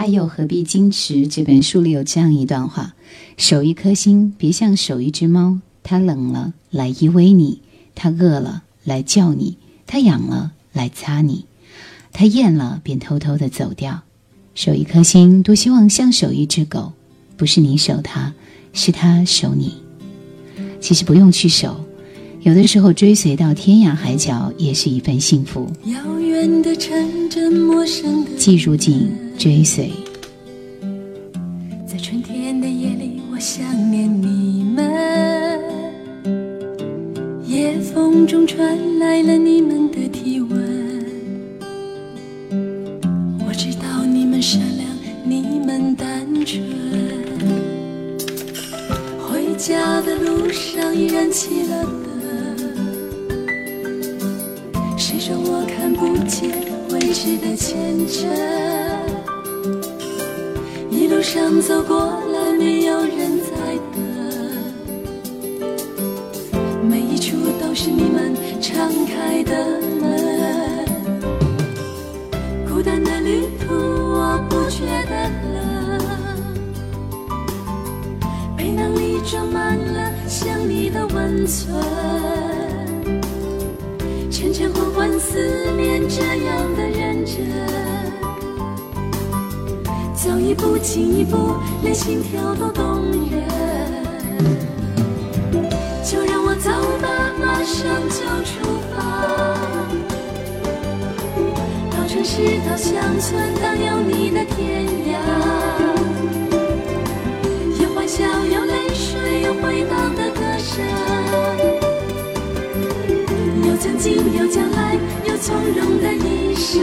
爱又何必矜持》这本书里有这样一段话：守一颗心，别像守一只猫，它冷了来依偎你，它饿了来叫你，它痒了来擦你，它厌了便偷偷的走掉。守一颗心，多希望像守一只狗，不是你守它，是它守你。其实不用去守，有的时候追随到天涯海角也是一份幸福。遥远的城镇，陌生的追随。在春天的夜里，我想念你们。夜风中传来了你们的体温。我知道你们善良，你们单纯。回家的路上已燃起了灯。谁说我看不见未知的前程？路上走过来，没有人在等，每一处都是你们敞开的门。孤单的旅途，我不觉得冷，背囊里装满了想你的温存。前前后后思念，这样的认真。走一步进一步，连心跳都动人。就让我走吧，马上就出发。到城市，到乡村，到有你的天涯。有欢笑，有泪水，有回荡的歌声。有曾经，有将来，有从容的一生。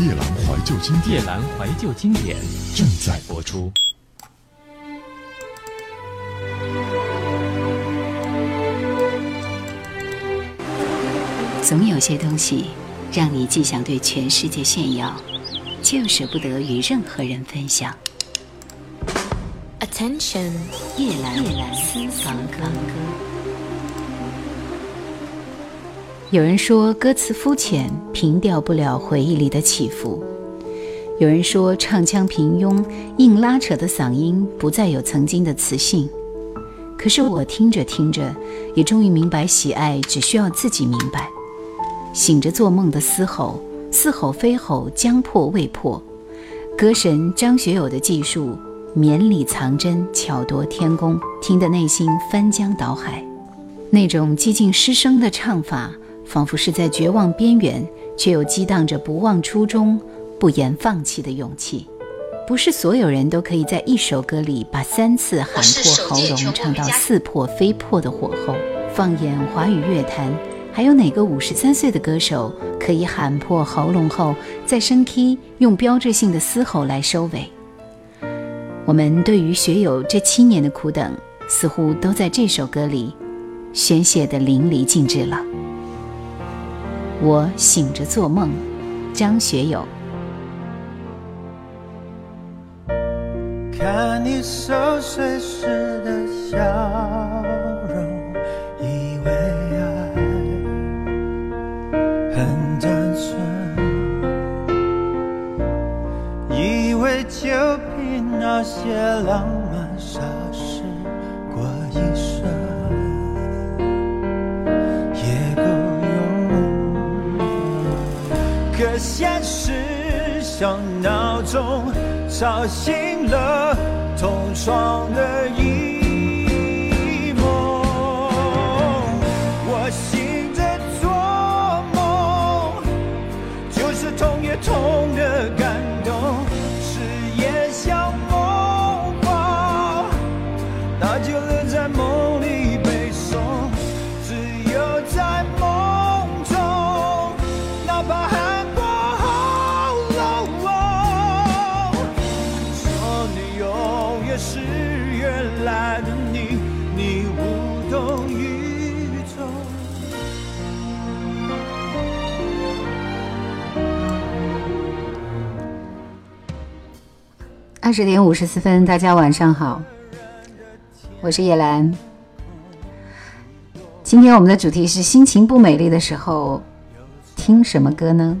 夜阑怀旧经典，夜阑怀旧经典正在播出。总有些东西，让你既想对全世界炫耀，却又舍不得与任何人分享。Attention，夜阑夜阑私房歌。有人说歌词肤浅，平调不了回忆里的起伏；有人说唱腔平庸，硬拉扯的嗓音不再有曾经的磁性。可是我听着听着，也终于明白，喜爱只需要自己明白。醒着做梦的嘶吼，似吼非吼，将破未破。歌神张学友的技术，绵里藏针，巧夺天工，听得内心翻江倒海。那种几近失声的唱法，仿佛是在绝望边缘，却又激荡着不忘初衷、不言放弃的勇气。不是所有人都可以在一首歌里把三次喊破喉咙唱到似破非破的火候。放眼华语乐坛，还有哪个五十三岁的歌手可以喊破喉咙后，再升 key 用标志性的嘶吼来收尾？我们对于学友这七年的苦等，似乎都在这首歌里宣泄得淋漓尽致了。我醒着做梦，张学友。看你熟睡时的笑容，以为爱很单纯，以为就凭那些浪现实像闹钟吵醒了同床的一梦。我醒着做梦，就是痛也痛的二十点五十四分，大家晚上好，我是叶兰。今天我们的主题是心情不美丽的时候听什么歌呢？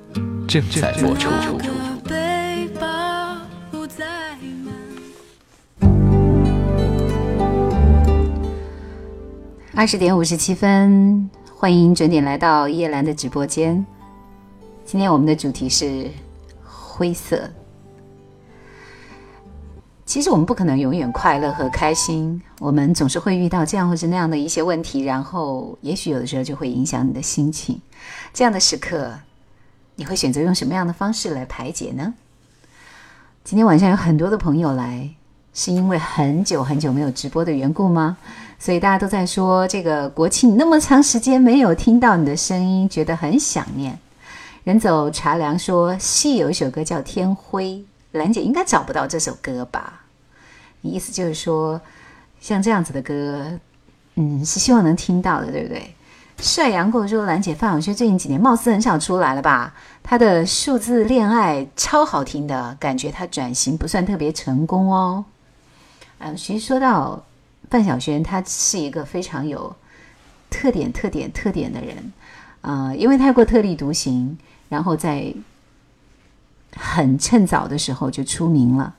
正在播出。二十点五十七分，欢迎准点来到叶兰的直播间。今天我们的主题是灰色。其实我们不可能永远快乐和开心，我们总是会遇到这样或是那样的一些问题，然后也许有的时候就会影响你的心情。这样的时刻，你会选择用什么样的方式来排解呢？今天晚上有很多的朋友来，是因为很久很久没有直播的缘故吗？所以大家都在说，这个国庆那么长时间没有听到你的声音，觉得很想念。人走茶凉说，戏有一首歌叫《天灰》，兰姐应该找不到这首歌吧？你意思就是说，像这样子的歌，嗯，是希望能听到的，对不对？帅阳过说，兰姐范晓萱最近几年貌似很少出来了吧？她的数字恋爱超好听的感觉，她转型不算特别成功哦。嗯，其实说到范晓萱，她是一个非常有特点、特点、特点的人。呃，因为太过特立独行，然后在很趁早的时候就出名了，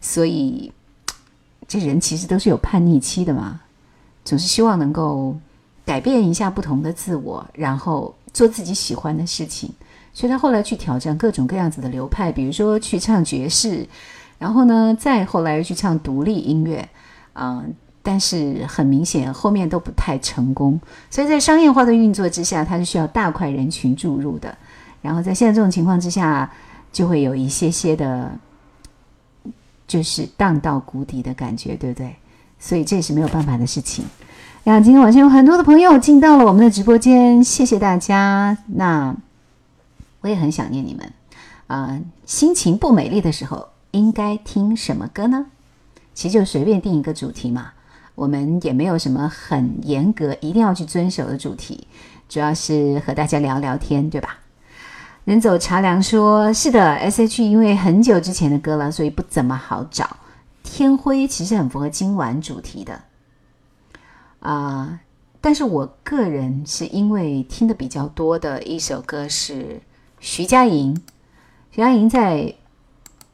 所以这人其实都是有叛逆期的嘛，总是希望能够改变一下不同的自我，然后做自己喜欢的事情。所以他后来去挑战各种各样子的流派，比如说去唱爵士，然后呢，再后来又去唱独立音乐，嗯、但是很明显后面都不太成功，所以在商业化的运作之下，它是需要大块人群注入的。然后在现在这种情况之下，就会有一些些的，就是荡到谷底的感觉，对不对？所以这也是没有办法的事情。呀今天晚上有很多的朋友进到了我们的直播间，谢谢大家。那我也很想念你们。啊、心情不美丽的时候，应该听什么歌呢？其实就随便定一个主题嘛。我们也没有什么很严格一定要去遵守的主题，主要是和大家聊聊天，对吧？人走茶凉说：“是的，S.H. 因为很久之前的歌了，所以不怎么好找。天灰其实很符合今晚主题的啊、但是我个人是因为听的比较多的一首歌是徐佳莹，徐佳莹在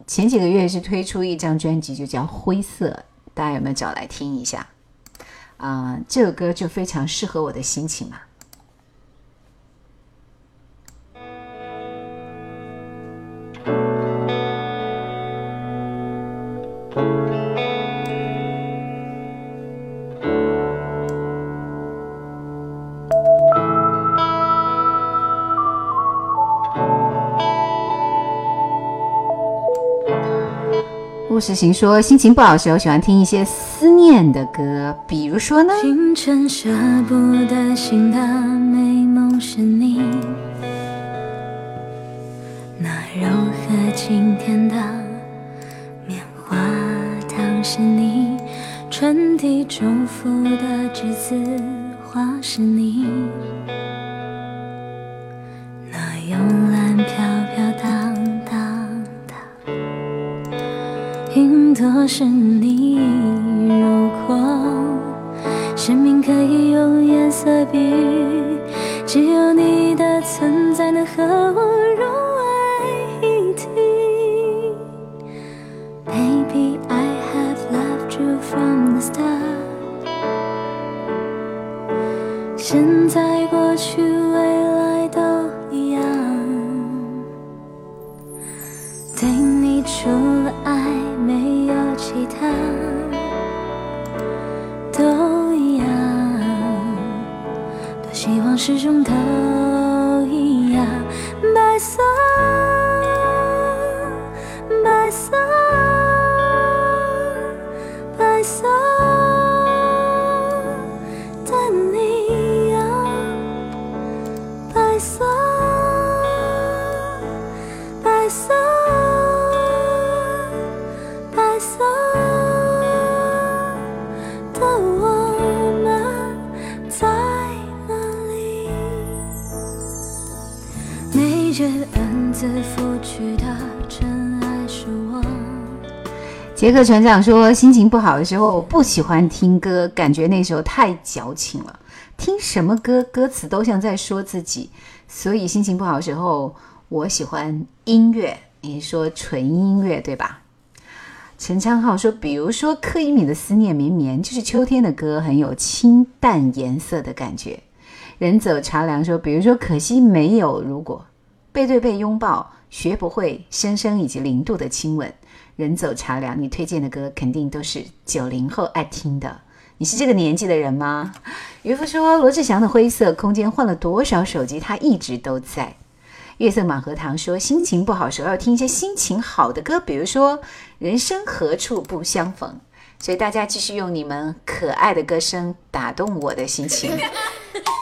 前几个月是推出一张专辑，就叫《灰色》，大家有没有找来听一下？啊、这首歌就非常适合我的心情嘛。故事行说，心情不好的时候喜欢听一些思念的歌，比如说呢？清晨舍不得醒的美梦是你，那柔和清甜的棉花糖是你，春地中伏的栀子花是你，那慵若是你。如果生命可以用颜色比喻，只有你的存在能和我恩赐付去的真爱是我。杰克船长说，心情不好的时候我不喜欢听歌，感觉那时候太矫情了。听什么歌，歌词都像在说自己，所以心情不好的时候，我喜欢音乐。你说纯音乐对吧？陈昌浩说，比如说柯以敏的《思念绵绵》，就是秋天的歌，很有清淡颜色的感觉。人走茶凉说，比如说可惜没有如果，背对背拥抱，学不会深深以及零度的亲吻。人走茶凉，你推荐的歌肯定都是九零后爱听的。你是这个年纪的人吗？渔夫说，罗志祥的《灰色空间》换了多少手机，他一直都在。月色满荷塘说，心情不好时候要听一些心情好的歌，比如说《人生何处不相逢》。所以大家继续用你们可爱的歌声打动我的心情。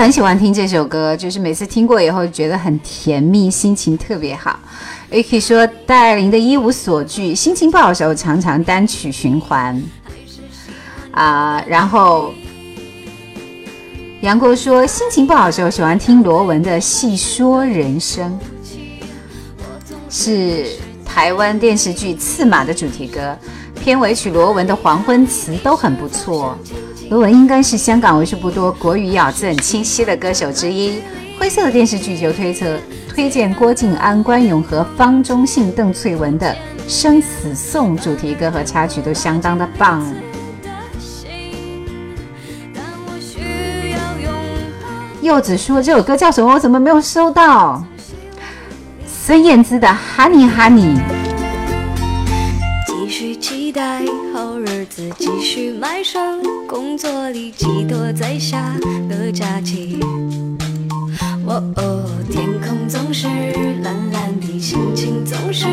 很喜欢听这首歌，就是每次听过以后觉得很甜蜜，心情特别好。Vicky 说戴爱玲的一无所惧，心情不好的时候常常单曲循环啊、然后杨过说心情不好的时候喜欢听罗文的《细说人生》，是台湾电视剧《刺马》的主题歌，片尾曲罗文的《黄昏词》都很不错。罗文应该是香港为数不多国语咬字很清晰的歌手之一。灰色的电视剧就推测推荐郭晋安、关咏和方中信、邓萃雯的《生死颂》主题歌和插曲都相当的棒。柚子说这首歌叫什么？我怎么没有收到？孙燕姿的《Honey Honey》。继续期待好日子，继续埋首工作里，寄托在下个假期。哦哦，天空总是蓝蓝的，心情总是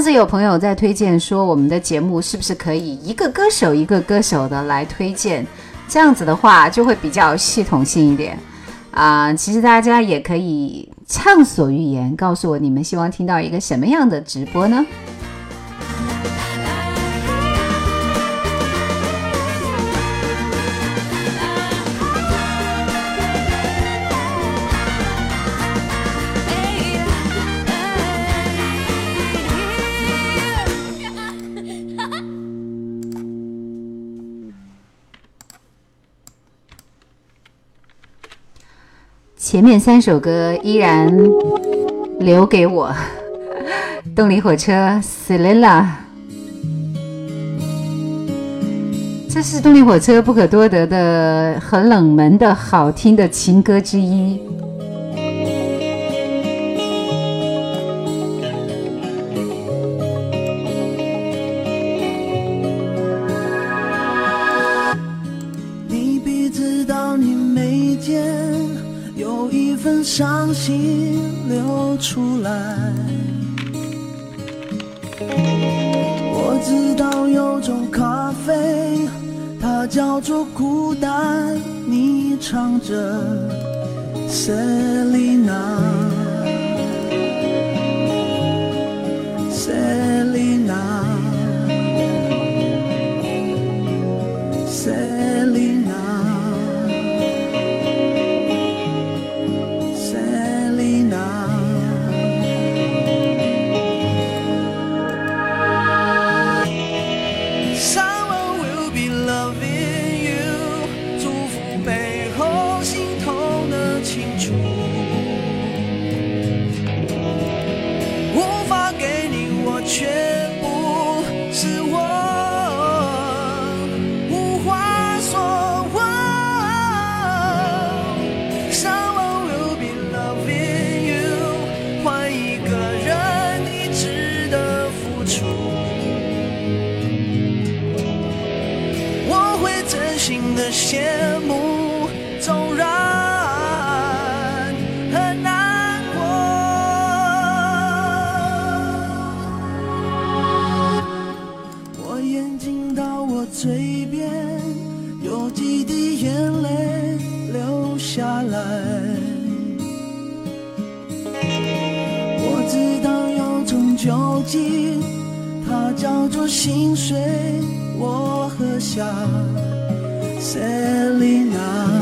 上次有朋友在推荐说，我们的节目是不是可以一个歌手一个歌手的来推荐？这样子的话就会比较系统性一点啊、其实大家也可以畅所欲言，告诉我你们希望听到一个什么样的直播呢？前面三首歌依然留给我。动力火车，Selina，这是动力火车不可多得的、很冷门的好听的情歌之一。心流出来。我知道有种咖啡，它叫做孤单。你唱着 Selina。嘴边，有几滴眼泪流下来。我知道有种酒精，它叫做心碎，我喝下。Selina。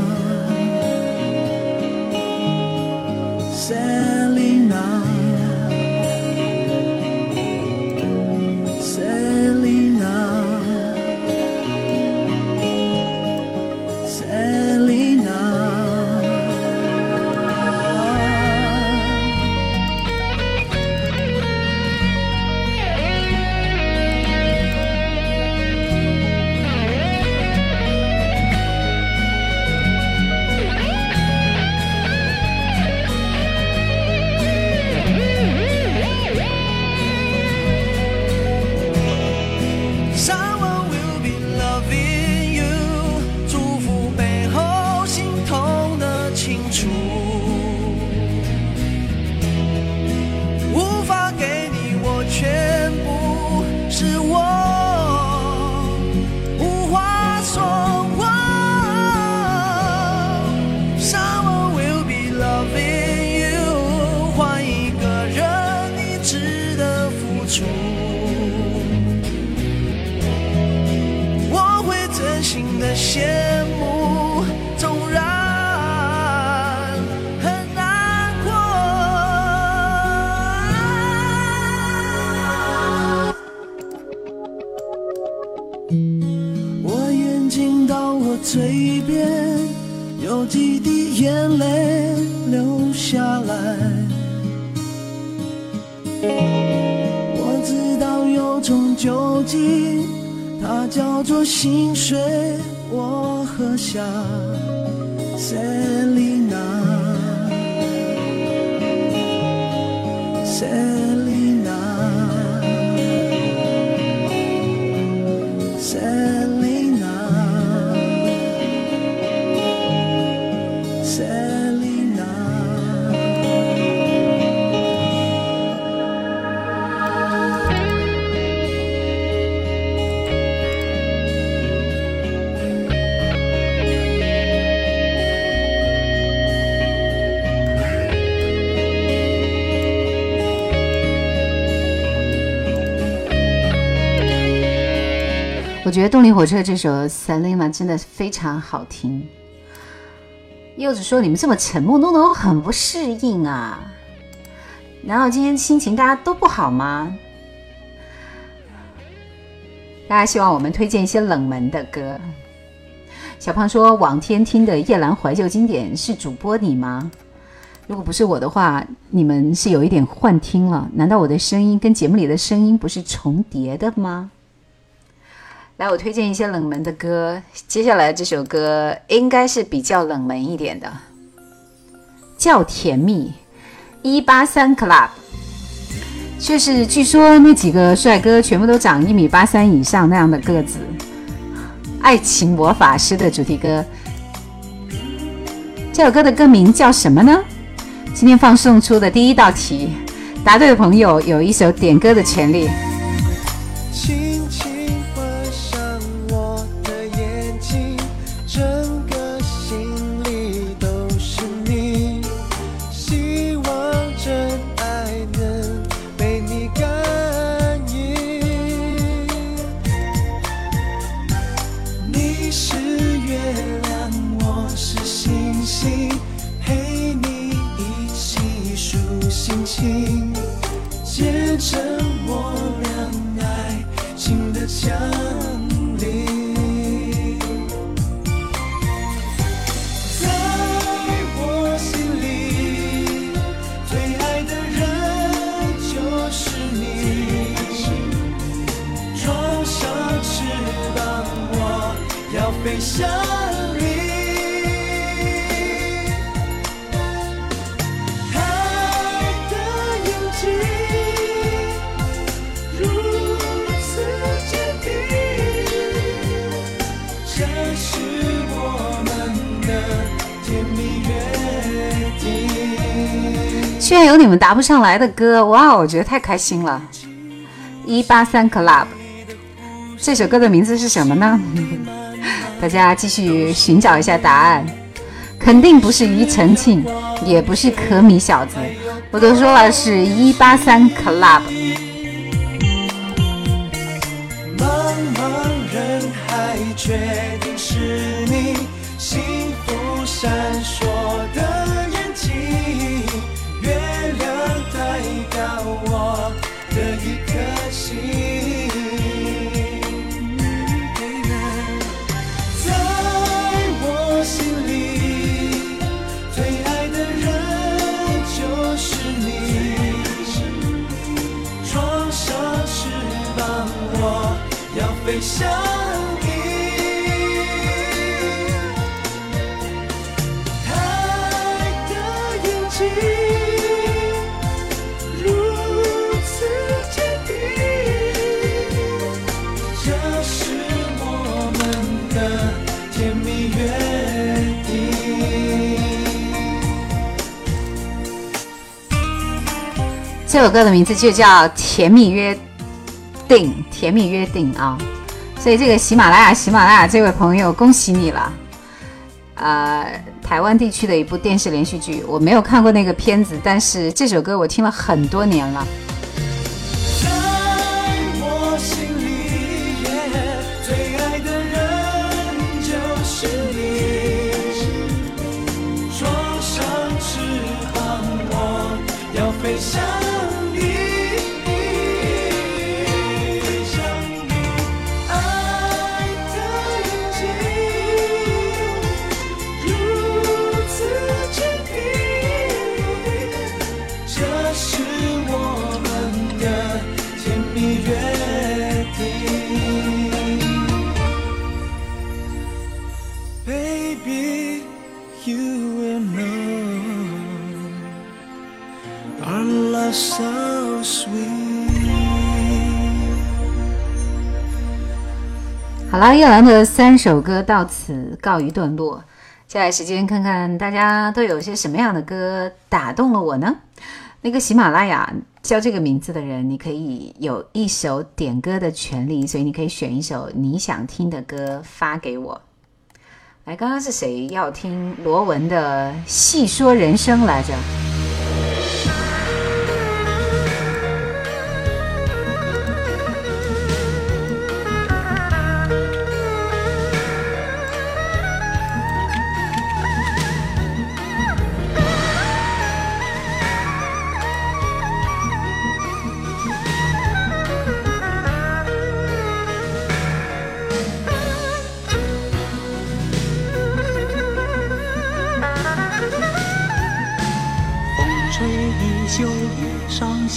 我觉得动力火车这首《Selena》真的非常好听。柚子说：“你们这么沉默，弄得我很不适应啊！难道今天心情大家都不好吗？”大家希望我们推荐一些冷门的歌。小胖说：“往天听的夜兰怀旧经典是主播你吗？如果不是我的话，你们是有一点幻听了。难道我的声音跟节目里的声音不是重叠的吗？来，我推荐一些冷门的歌。接下来这首歌应该是比较冷门一点的，叫《甜蜜》，一八三 Club。就是据说那几个帅哥全部都长一米八三以上那样的个子，《爱情魔法师》的主题歌。这首歌的歌名叫什么呢？今天放送出的第一道题，答对的朋友有一首点歌的权利。居然有你们答不上来的歌，哇，我觉得太开心了。一八三 Club，这首歌的名字是什么呢？大家继续寻找一下答案，肯定不是庾澄庆，也不是可米小子，我都说了是一八三 Club。茫茫人海，决定是你幸福闪这首歌的名字就叫《甜蜜约定》，甜蜜约定啊！所以这个喜马拉雅，喜马拉雅这位朋友，恭喜你了。呃，台湾地区的一部电视连续剧，我没有看过那个片子，但是这首歌我听了很多年了。好了，叶兰的三首歌到此告一段落。接下来时间看看大家都有些什么样的歌打动了我呢？那个喜马拉雅叫这个名字的人，你可以有一首点歌的权利，所以你可以选一首你想听的歌发给我。来，刚刚是谁要听罗文的《细说人生》来着？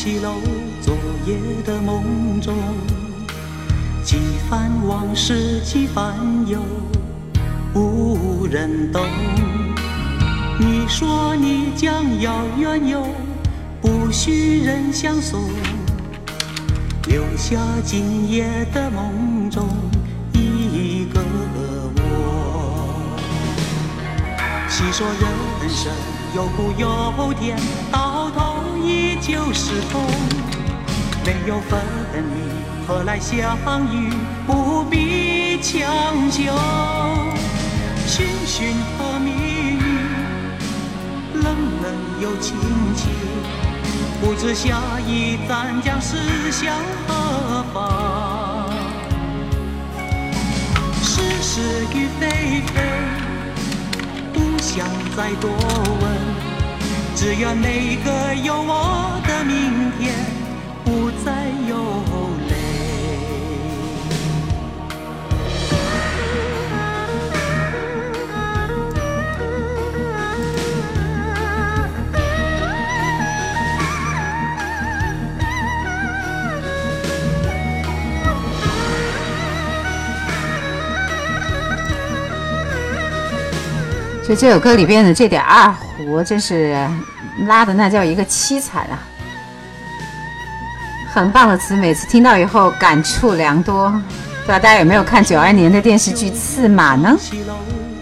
起楼，昨夜的梦中，几番往事几番忧，无人懂。你说你将要远游，不许人相送，留下今夜的梦中一个我。细说人生有苦有甜，到头依旧是痛。没有分离，何来相遇？不必强求。寻寻和觅觅，冷冷又亲切。不知下一站将驶向何方？是是与非非，不想再多问。只愿每个有我的明天，不再有泪。就这首歌里边的这点二胡，真是拉的那叫一个凄惨啊！很棒的词，每次听到以后感触良多。不知道大家有没有看九二年的电视剧《刺马》呢？起楼，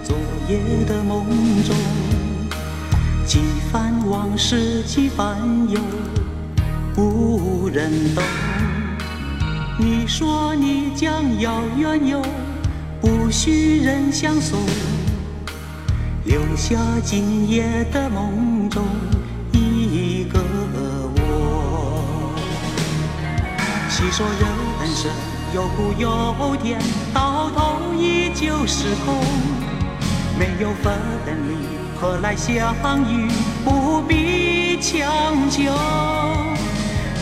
昨夜的梦中，几番往事几番忧，无人懂。你说你将要远游，不许人相送，留下今夜的梦中一个我。细说人生有苦有甜，到头依旧是空。没有分离，何来相遇？不必强求。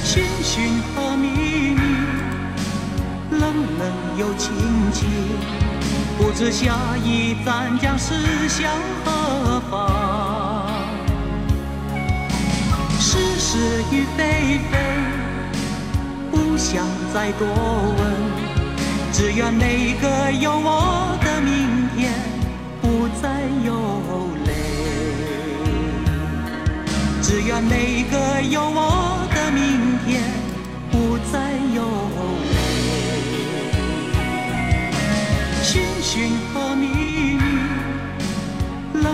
寻寻和觅觅，冷冷又亲切。不知下一站将驶向何方？是是与非非。不想再多问，只愿每个有我的明天，不再有泪。只愿每个有我的明天，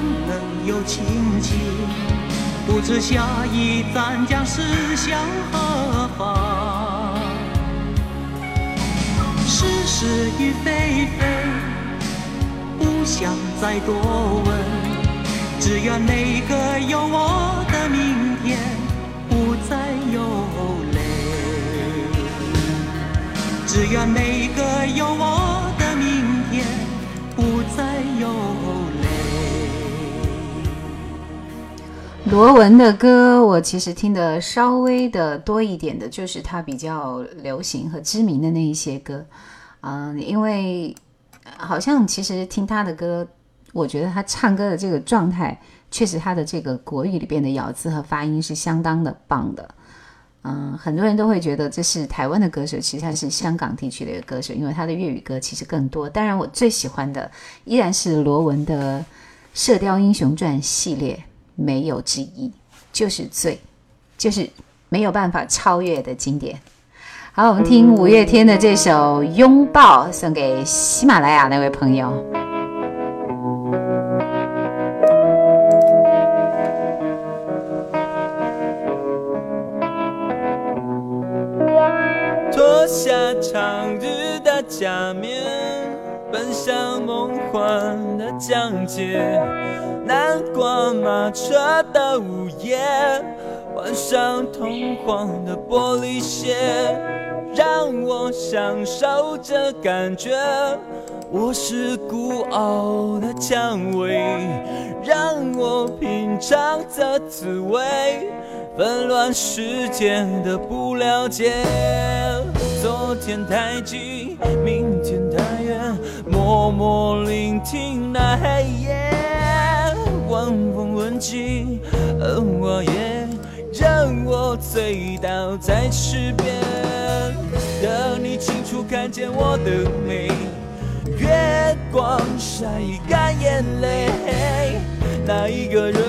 冷冷又亲切。不知下一站将驶向何方？是是与非非，不想再多问，只愿每个有我的明天，不再有泪。只愿每个有我罗文的歌，我其实听的稍微的多一点的，就是他比较流行和知名的那一些歌。嗯，因为好像其实听他的歌，我觉得他唱歌的这个状态，确实他的这个国语里边的咬字和发音是相当的棒的。嗯，很多人都会觉得这是台湾的歌手，其实他是香港地区的一个歌手，因为他的粤语歌其实更多。当然，我最喜欢的依然是罗文的《射雕英雄传》系列，没有之一，就是最，就是没有办法超越的经典。好，我们听五月天的这首《拥抱》，送给喜马拉雅那位朋友。脱下长日的假面，奔向梦幻的疆界。南瓜马车的午夜，换上通黄的玻璃鞋，让我享受这感觉。我是孤傲的蔷薇，让我品尝这滋味。纷乱世间的不了解，昨天太近，明天太，默默聆听那黑夜，晚风吻尽，而我也让我醉倒在池边，等你清楚看见我的美，月光晒干眼泪，那一个人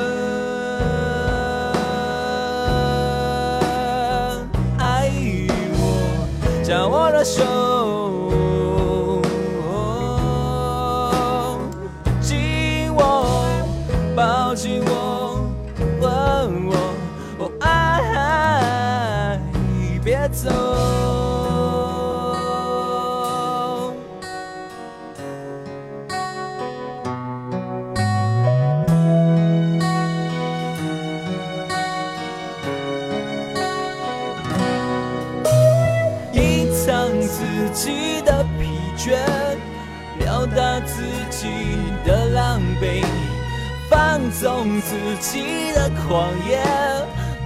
爱我，将我的手。走。隐藏自己的疲倦，表达自己的狼狈，放纵自己的狂野，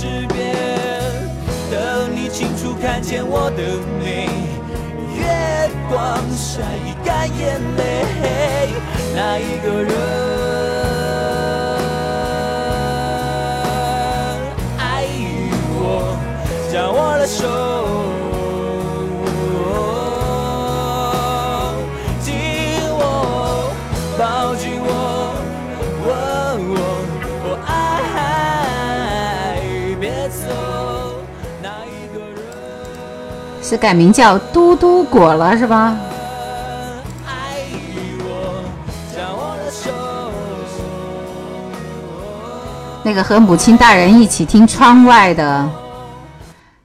在池边，等你清楚看见我的美。月光晒干眼泪，那一个人是改名叫嘟嘟果了是吧？那个和母亲大人一起听窗外的，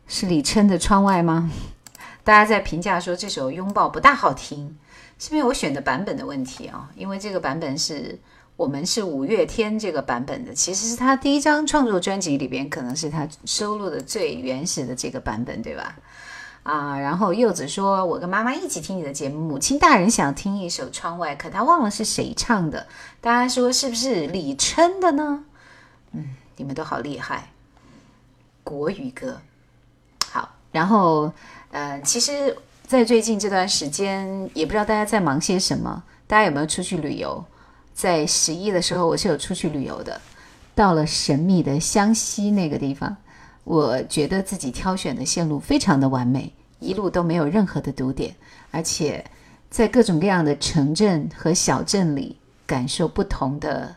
是李琛的《窗外》吗？大家在评价说这首《拥抱》不大好听，是因为我选的版本的问题啊、因为这个版本是我们是五月天这个版本的，其实是他第一张创作专辑里边可能是他收录的最原始的这个版本，对吧？啊，然后柚子说：“我跟妈妈一起听你的节目，母亲大人想听一首《窗外》，可她忘了是谁唱的。大家说是不是李琛的呢？嗯，你们都好厉害，国语歌。好，然后呃，其实，在最近这段时间，也不知道大家在忙些什么。大家有没有出去旅游？在十一的时候，我是有出去旅游的，到了神秘的湘西那个地方。我觉得自己挑选的线路非常的完美，一路都没有任何的堵点，而且在各种各样的城镇和小镇里，感受不同的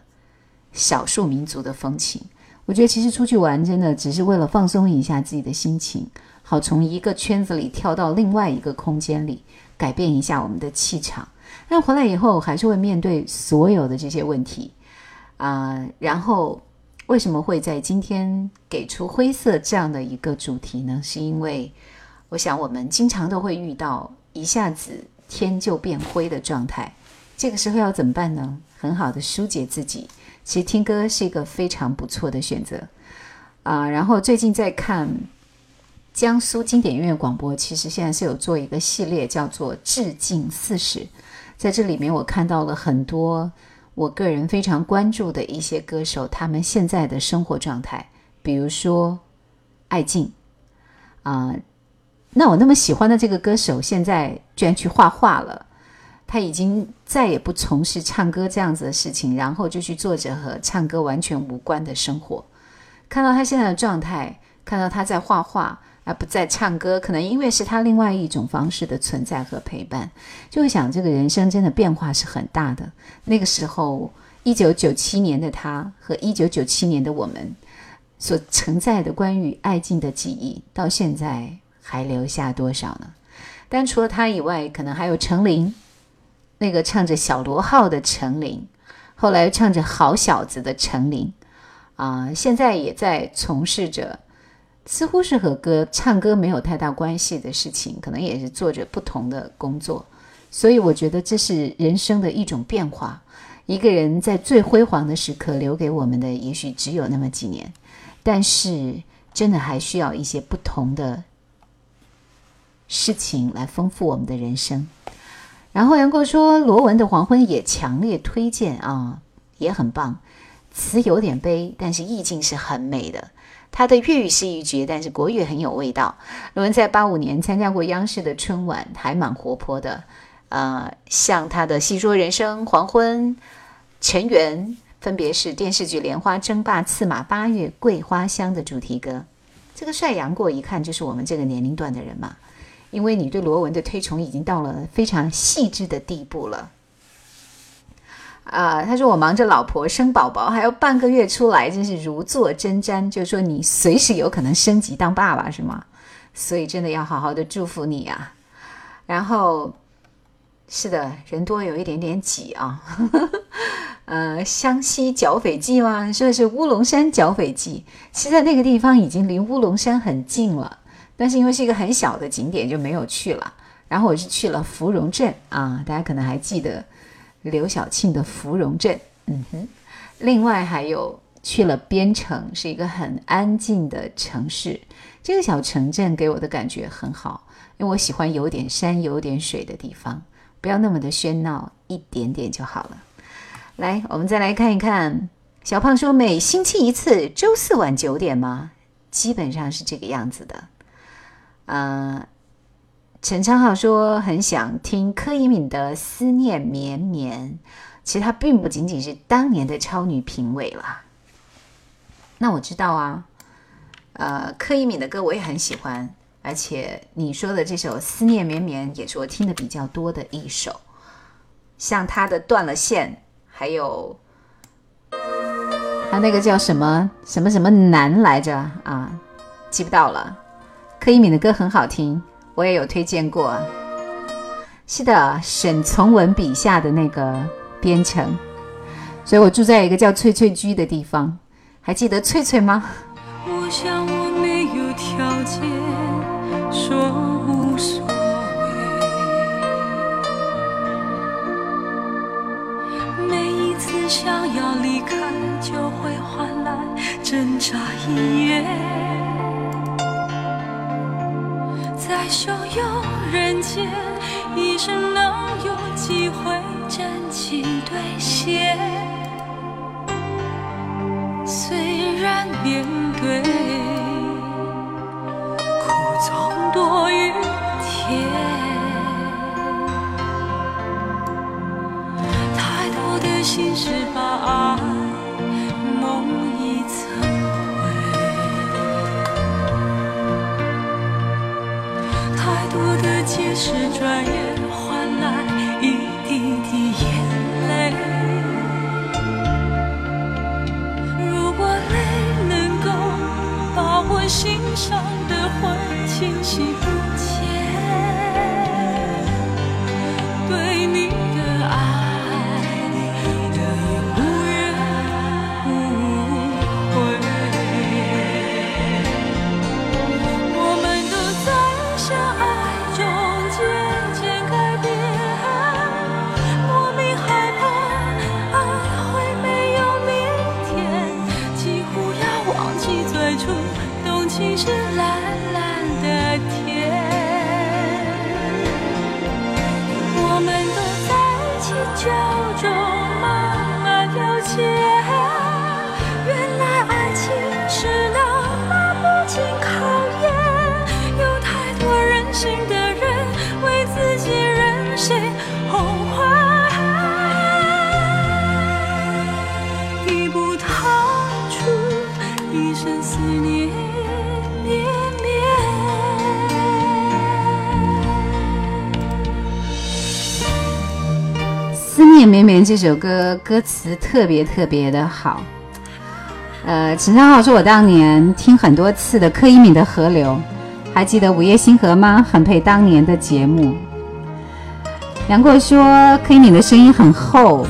少数民族的风情。我觉得其实出去玩真的只是为了放松一下自己的心情，好从一个圈子里跳到另外一个空间里，改变一下我们的气场。但回来以后还是会面对所有的这些问题啊、然后为什么会在今天给出灰色这样的一个主题呢？是因为我想我们经常都会遇到一下子天就变灰的状态，这个时候要怎么办呢？很好的疏解自己，其实听歌是一个非常不错的选择啊、然后最近在看江苏经典音乐广播，其实现在是有做一个系列叫做《致敬四十》，在这里面我看到了很多我个人非常关注的一些歌手，他们现在的生活状态，比如说艾静啊、那我那么喜欢的这个歌手，现在居然去画画了。他已经再也不从事唱歌这样子的事情，然后就去做着和唱歌完全无关的生活。看到他现在的状态，看到他在画画，而不再唱歌，可能因为是他另外一种方式的存在和陪伴，就会想这个人生真的变化是很大的。那个时候，一九九七年的他和一九九七年的我们所承载的关于爱静的记忆，到现在还留下多少呢？但除了他以外，可能还有程琳，那个唱着小螺号的程琳，后来唱着好小子的程琳，啊、现在也在从事着似乎是和歌唱歌没有太大关系的事情，可能也是做着不同的工作。所以我觉得这是人生的一种变化，一个人在最辉煌的时刻留给我们的，也许只有那么几年，但是真的还需要一些不同的事情来丰富我们的人生。然后杨过说，罗文的《黄昏》也强烈推荐啊，也很棒，词有点悲，但是意境是很美的。他的粤语是一绝，但是国语很有味道。罗文在八五年参加过央视的春晚，还蛮活泼的。呃，像他的《戏说人生》《黄昏》《尘缘》，分别是电视剧《莲花争霸》《刺马八月》《桂花香》的主题歌。这个帅杨过一看就是我们这个年龄段的人嘛，因为你对罗文的推崇已经到了非常细致的地步了。啊，他说我忙着老婆生宝宝，还有半个月出来，真是如坐针毡。就是说你随时有可能升级当爸爸，是吗？所以真的要好好的祝福你啊。然后，是的，人多有一点点挤啊。呃，湘西剿匪记吗？说的是乌龙山剿匪记。其实那个地方已经离乌龙山很近了，但是因为是一个很小的景点，就没有去了。然后我是去了芙蓉镇啊，大家可能还记得。刘晓庆的芙蓉镇，嗯哼，另外还有去了边城，是一个很安静的城市。这个小城镇给我的感觉很好，因为我喜欢有点山有点水的地方，不要那么的喧闹，一点点就好了。来，我们再来看一看，小胖说每星期一次，周四晚九点吗？基本上是这个样子的，啊。陈昌浩说：“很想听柯以敏的《思念绵绵》，其实她并不仅仅是当年的超女评委了。那我知道啊，呃，柯以敏的歌我也很喜欢，而且你说的这首《思念绵绵》也是我听的比较多的一首。像她的《断了线》，还有他那个叫什么什么什么男来着啊，记不到了。柯以敏的歌很好听。”我也有推荐过，是的，沈从文笔下的那个边城，所以我住在一个叫翠翠居的地方，还记得翠翠吗？我想我没有条件说无所谓，每一次想要离开，就会换来挣扎一夜。在汹涌人间，一生能有几回真情兑现？虽然面对绵绵这首歌歌词特别特别的好，呃，陈昌浩说，我当年听很多次的柯以敏的《河流》，还记得《午夜星河》吗？很配当年的节目。杨过说，柯以敏的声音很厚，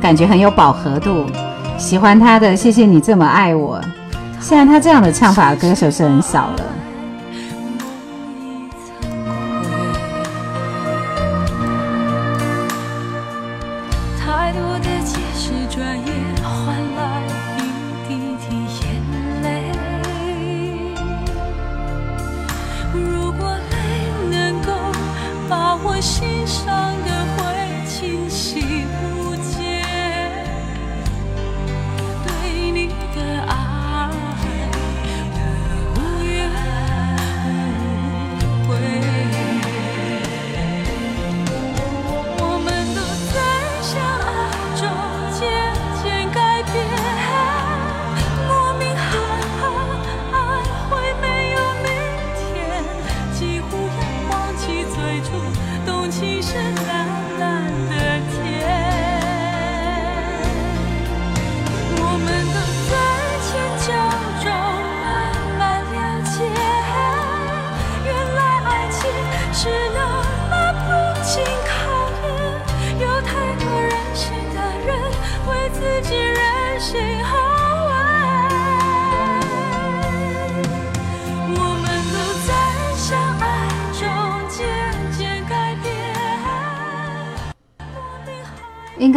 感觉很有饱和度，喜欢他的。谢谢你这么爱我。现在他这样的唱法，歌手是很少了。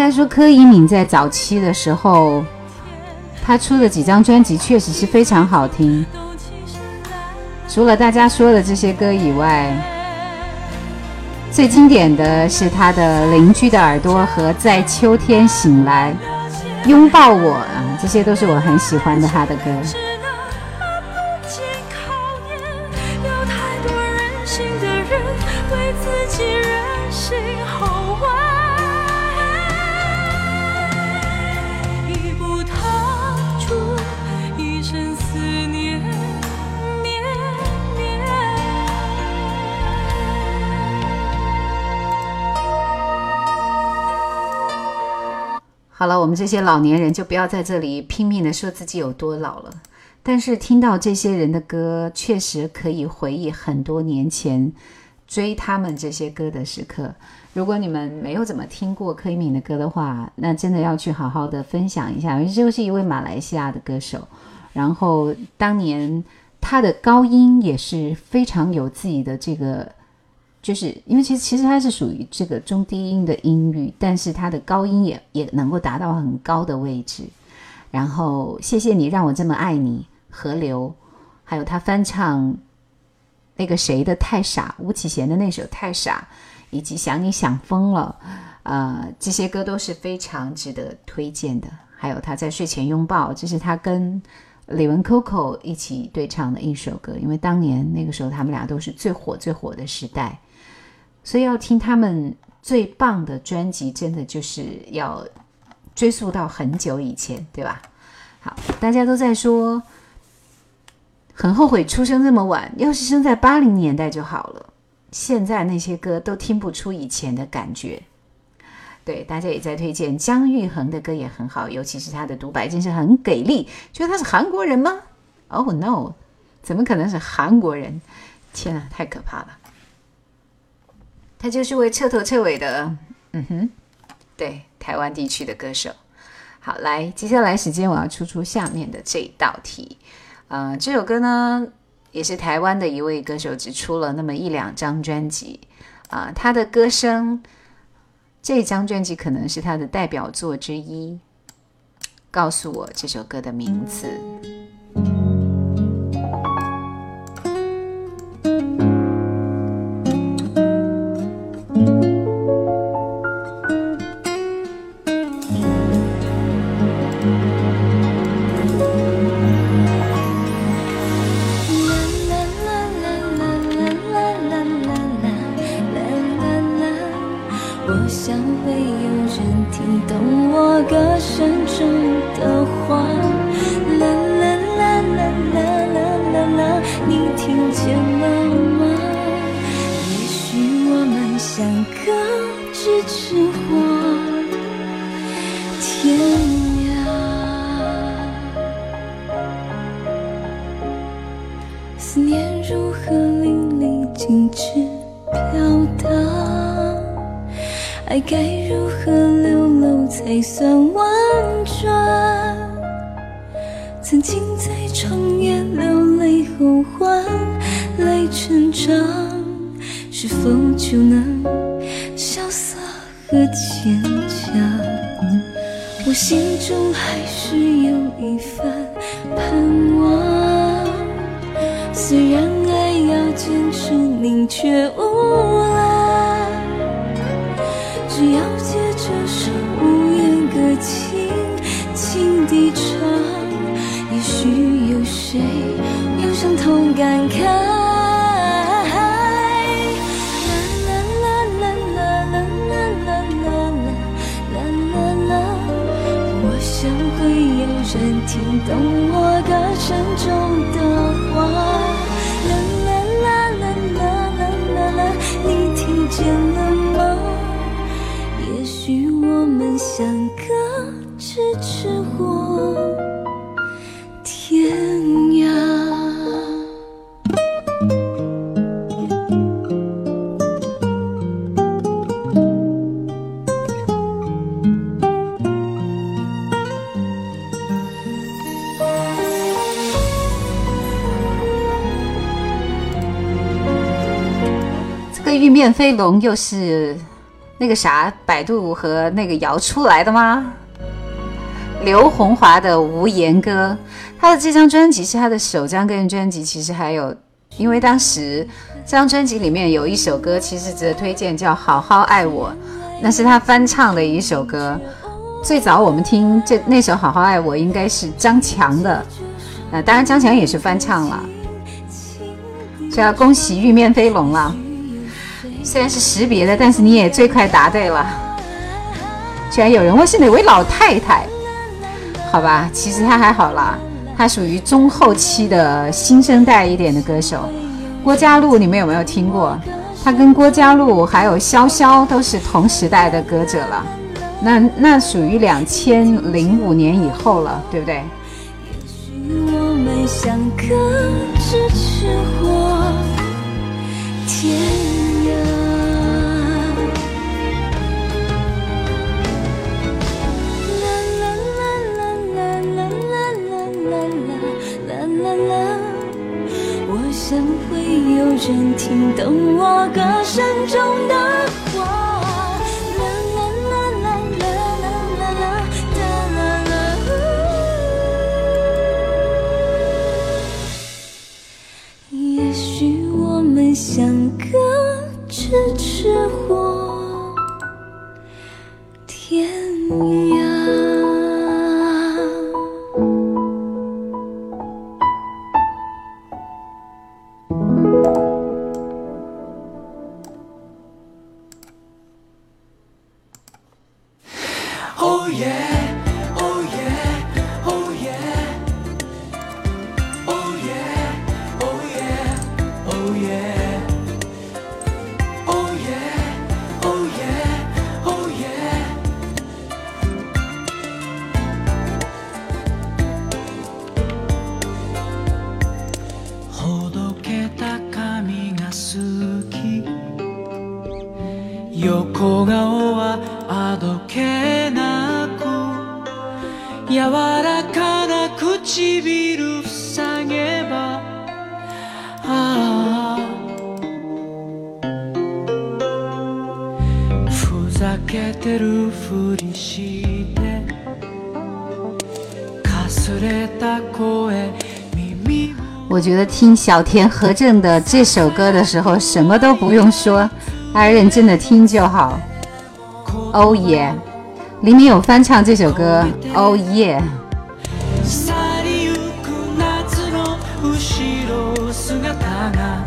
该说，柯以敏在早期的时候，她出的几张专辑确实是非常好听。除了大家说的这些歌以外，最经典的是她的《邻居的耳朵》和《在秋天醒来》，拥抱我啊，这些都是我很喜欢的她的歌。我们这些老年人就不要在这里拼命的说自己有多老了。但是听到这些人的歌，确实可以回忆很多年前追他们这些歌的时刻。如果你们没有怎么听过柯以敏的歌的话，那真的要去好好的分享一下。因为这就是一位马来西亚的歌手，然后当年他的高音也是非常有自己的这个。就是因为其实其实它是属于这个中低音的音域，但是它的高音也也能够达到很高的位置。然后谢谢你让我这么爱你，河流，还有他翻唱那个谁的太傻，吴启贤的那首太傻，以及想你想疯了，呃，这些歌都是非常值得推荐的。还有他在睡前拥抱，这是他跟李玟 Coco 一起对唱的一首歌，因为当年那个时候他们俩都是最火最火的时代。所以要听他们最棒的专辑，真的就是要追溯到很久以前，对吧？好，大家都在说很后悔出生这么晚，要是生在八零年代就好了。现在那些歌都听不出以前的感觉。对，大家也在推荐姜育恒的歌也很好，尤其是他的独白真是很给力。觉得他是韩国人吗？Oh no，怎么可能是韩国人？天啊，太可怕了！他就是位彻头彻尾的，嗯哼，对，台湾地区的歌手。好，来，接下来时间我要出出下面的这一道题。呃，这首歌呢，也是台湾的一位歌手，只出了那么一两张专辑。啊、他的歌声，这张专辑可能是他的代表作之一。告诉我这首歌的名字。飞龙又是那个啥百度和那个瑶出来的吗？刘洪华的《无言歌》，他的这张专辑是他的首张个人专辑，其实还有，因为当时这张专辑里面有一首歌，其实值得推荐，叫《好好爱我》，那是他翻唱的一首歌。最早我们听这那首《好好爱我》，应该是张强的，呃，当然张强也是翻唱了，所以要恭喜玉面飞龙了。虽然是识别的，但是你也最快答对了。居然有人问是哪位老太太？好吧，其实她还好啦，她属于中后期的新生代一点的歌手。郭嘉璐，你们有没有听过？她跟郭嘉璐还有潇潇都是同时代的歌者了。那那属于两千零五年以后了，对不对？天人听懂我歌声中的话。啦啦啦啦啦啦啦啦啦啦啦也许我们相隔咫尺或听小田和正的这首歌的时候，什么都不用说，大家认真的听就好。Oh yeah，里面有翻唱这首歌。Oh yeah，去りゆく夏の後ろ姿が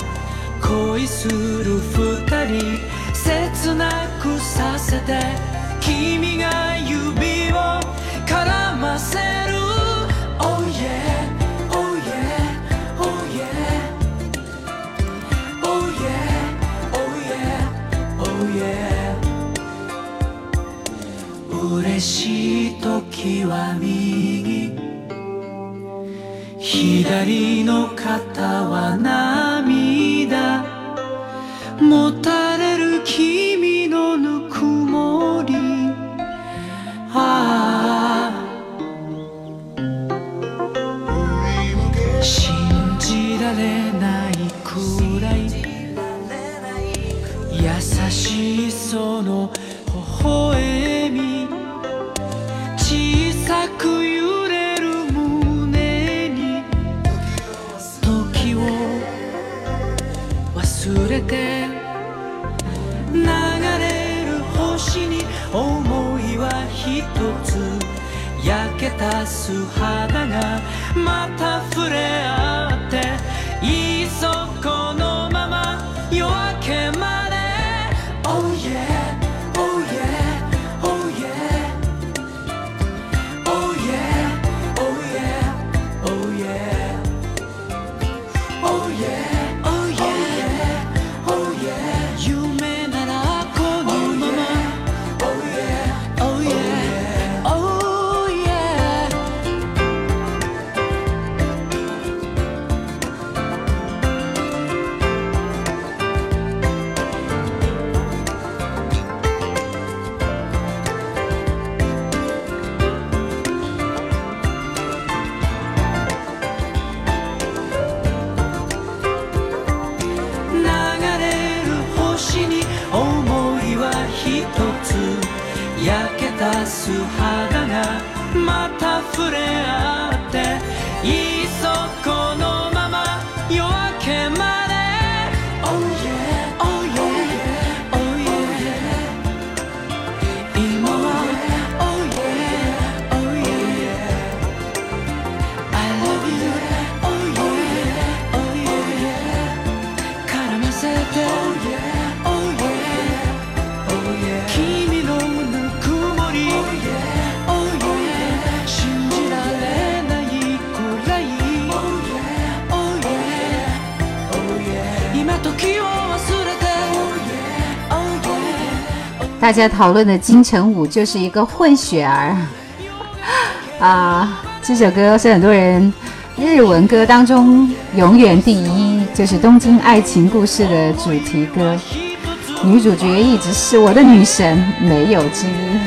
恋する二人切なくさせて君が指を絡ませる 嬉しい時は右。左の肩は涙。持たれる気たす肌がまた触れ合う大家讨论的金城武就是一个混血儿 啊！这首歌是很多人日文歌当中永远第一，就是《东京爱情故事》的主题歌，女主角一直是我的女神，没有之一。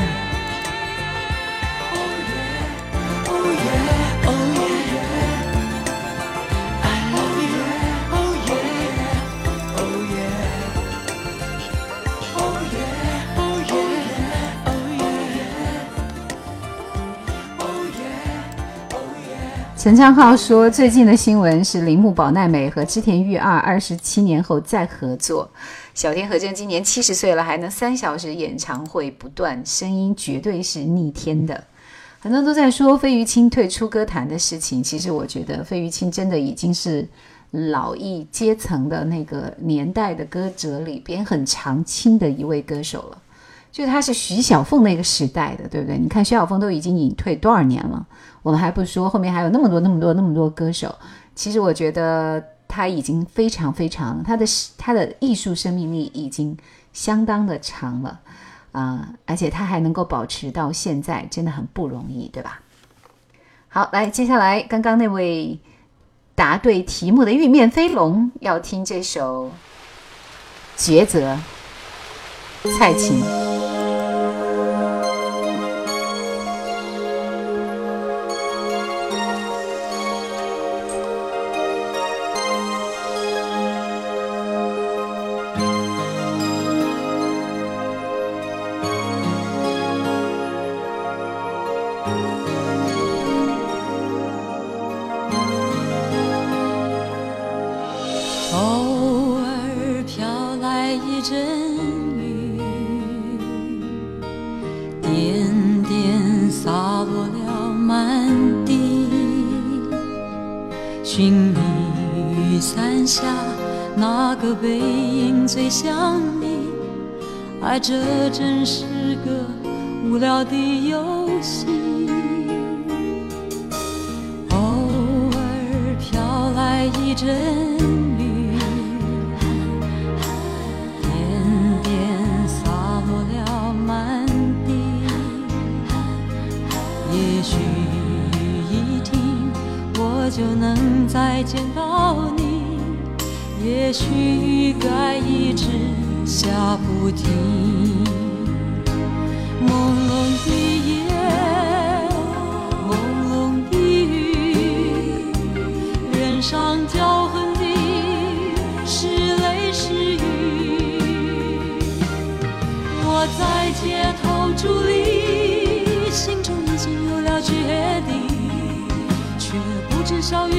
陈昌浩说，最近的新闻是铃木保奈美和织田裕二二十七年后再合作。小田和正今年七十岁了，还能三小时演唱会不断，声音绝对是逆天的。很多人都在说费玉清退出歌坛的事情，其实我觉得费玉清真的已经是老艺阶层的那个年代的歌者里边很常青的一位歌手了。就是他是徐小凤那个时代的，对不对？你看徐小凤都已经隐退多少年了，我们还不说，后面还有那么多、那么多、那么多歌手。其实我觉得他已经非常非常，他的他的艺术生命力已经相当的长了啊、而且他还能够保持到现在，真的很不容易，对吧？好，来，接下来刚刚那位答对题目的玉面飞龙要听这首《抉择》，蔡琴。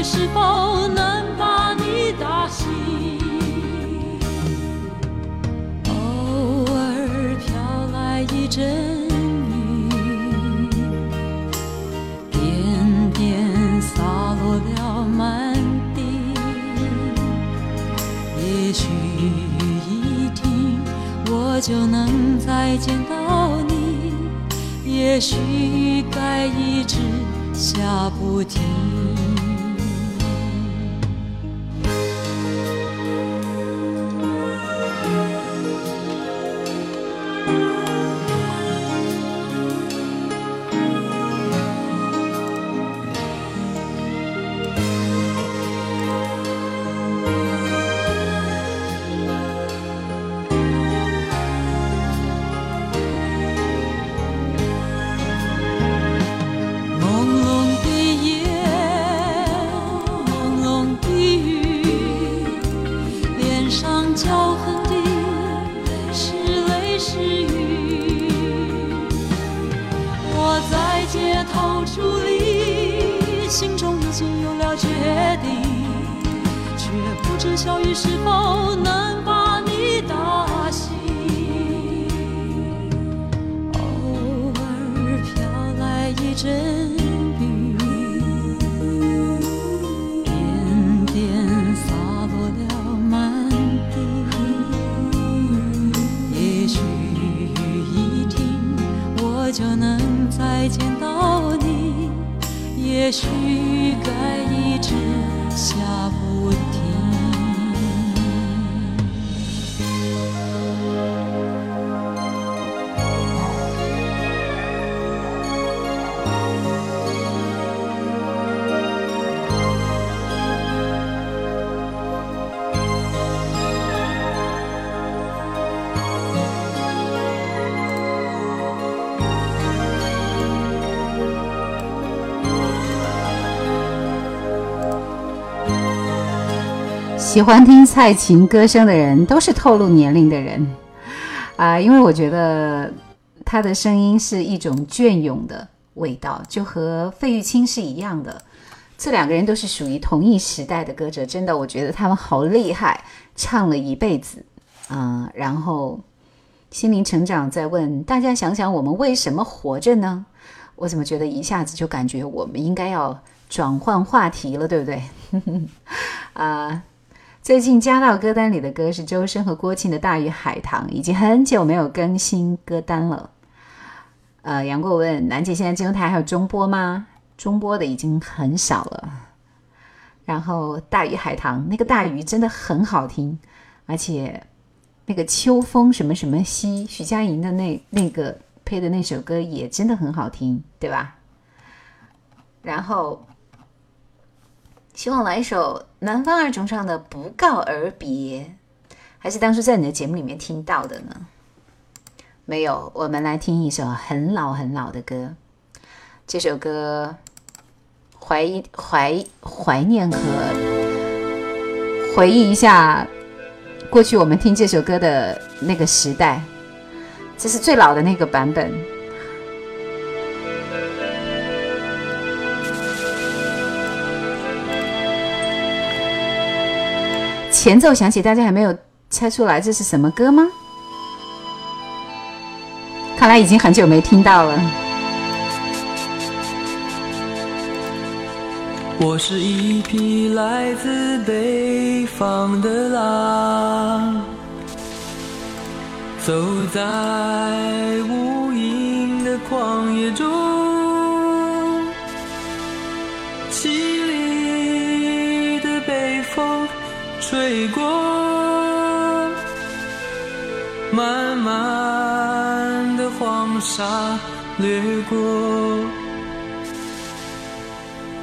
是否能把你打醒。偶尔飘来一阵雨，点点洒落了满地。也许雨一停，我就能再见到你；也许雨该一直下不停。喜欢听蔡琴歌声的人都是透露年龄的人啊、因为我觉得她的声音是一种隽永的味道，就和费玉清是一样的。这两个人都是属于同一时代的歌者，真的，我觉得他们好厉害，唱了一辈子，啊、然后心灵成长在问大家，想想我们为什么活着呢？我怎么觉得一下子就感觉我们应该要转换话题了，对不对？啊、最近加到歌单里的歌是周深和郭庆的《大鱼海棠》，已经很久没有更新歌单了。呃，杨过问楠姐，现在金融台还有中播吗？中播的已经很少了。然后《大鱼海棠》那个大鱼真的很好听，而且那个秋风什么什么兮，徐佳莹的那那个配的那首歌也真的很好听，对吧？然后希望来一首南方二重唱的《不告而别》，还是当初在你的节目里面听到的呢？没有，我们来听一首很老很老的歌。这首歌怀疑怀怀念和回忆一下过去我们听这首歌的那个时代，这是最老的那个版本。前奏响起，大家还没有猜出来这是什么歌吗？看来已经很久没听到了。我是一匹来自北方的狼，走在无垠的旷野中，吹过，漫漫的黄沙掠过。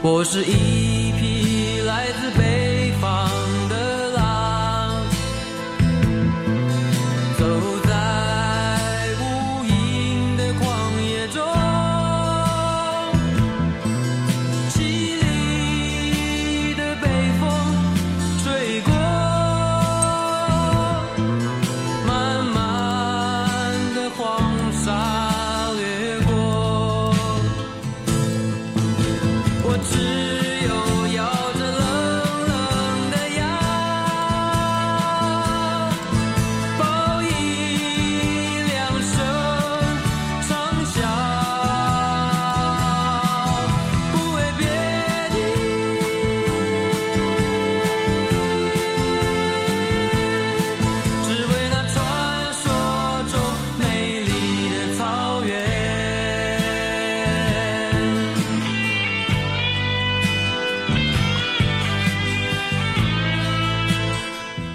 我是一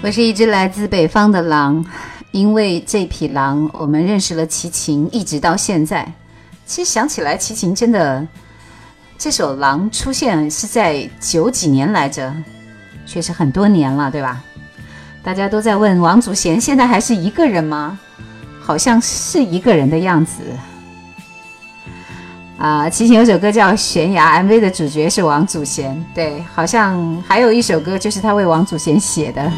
我是一只来自北方的狼，因为这匹狼，我们认识了齐秦，一直到现在。其实想起来，齐秦真的这首《狼》出现是在九几年来着，确实很多年了，对吧？大家都在问王祖贤现在还是一个人吗？好像是一个人的样子。啊，齐秦有首歌叫《悬崖》，MV 的主角是王祖贤，对，好像还有一首歌就是他为王祖贤写的。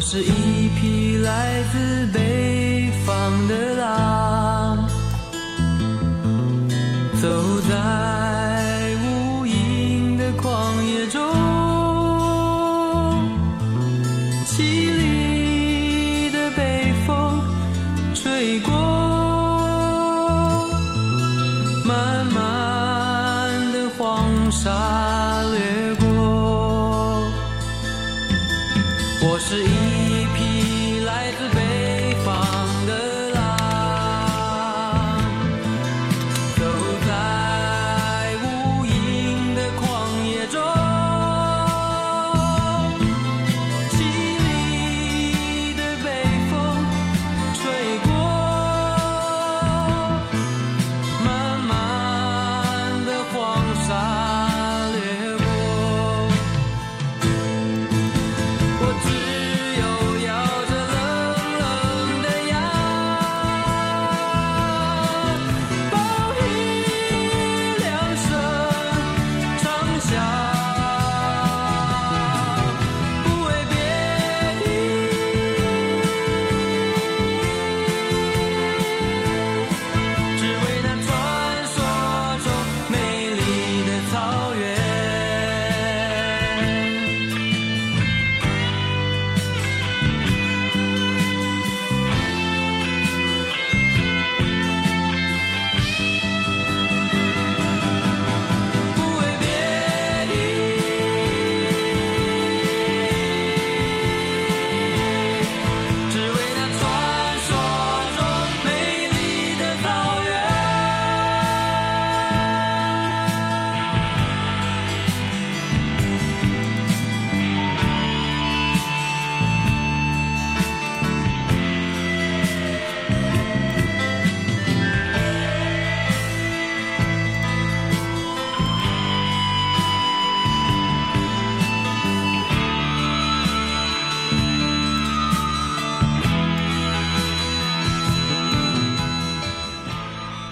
我是一匹来自北方的狼，走在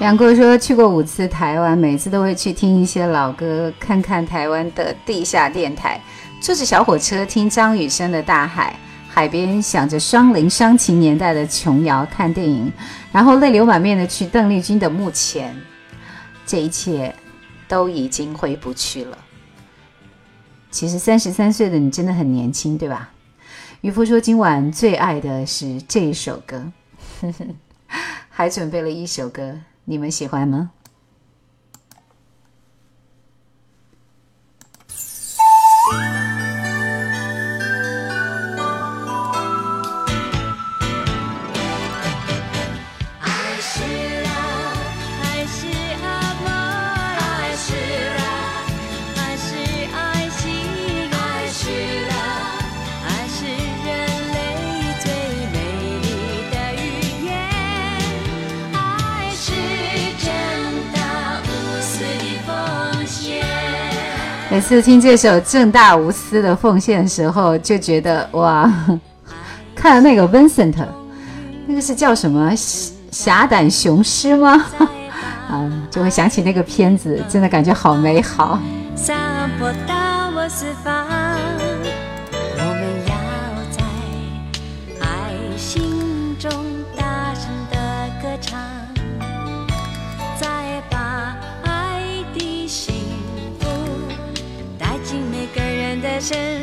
杨过说去过五次台湾，每次都会去听一些老歌，看看台湾的地下电台，坐着小火车听张雨生的《大海》，海边想着双林伤情年代的琼瑶，看电影，然后泪流满面的去邓丽君的墓前，这一切都已经回不去了。其实三十三岁的你真的很年轻，对吧？渔夫说今晚最爱的是这一首歌，还准备了一首歌，你们喜欢吗？次听这首正大无私的奉献的时候，就觉得哇，看了那个 Vincent，那个是叫什么侠胆雄狮吗？啊，就会想起那个片子，真的感觉好美好。人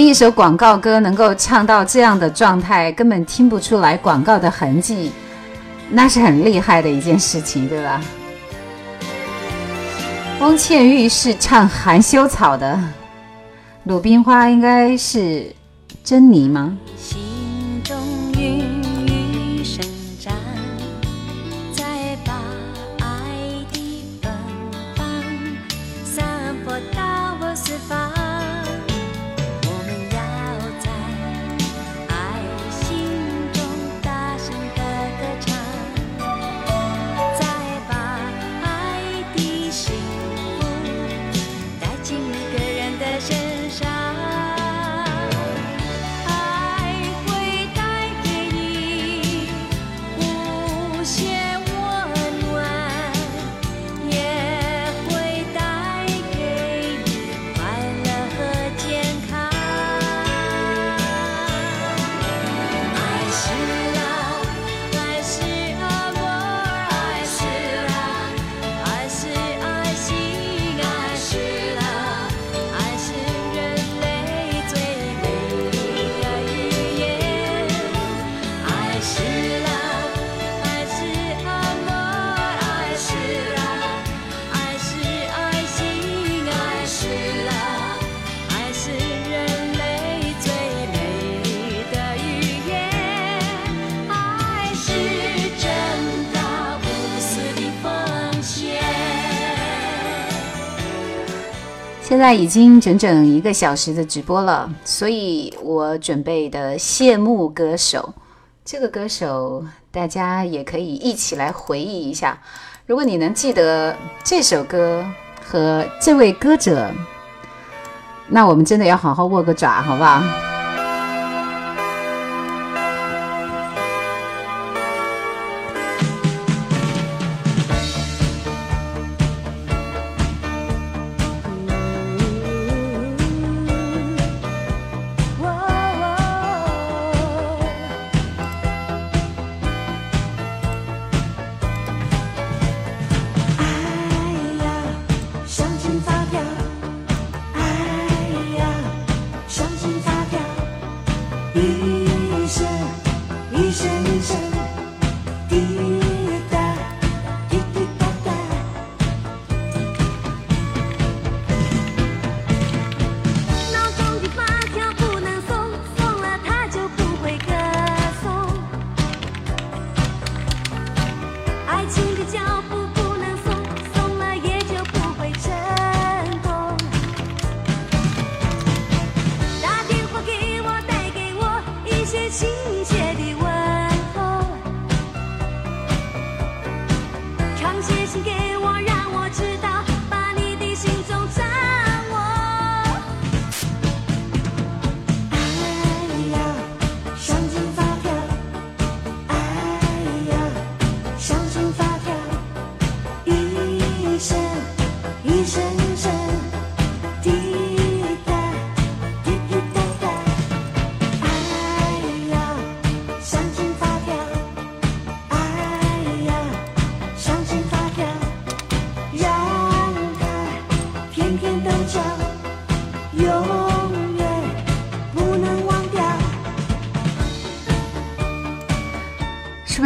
一首广告歌能够唱到这样的状态，根本听不出来广告的痕迹，那是很厉害的一件事情，对吧？翁倩玉是唱含羞草的，鲁冰花应该是珍妮吗？在已经整整一个小时的直播了，所以我准备的谢幕歌手，这个歌手大家也可以一起来回忆一下。如果你能记得这首歌和这位歌者，那我们真的要好好握个爪，好不好？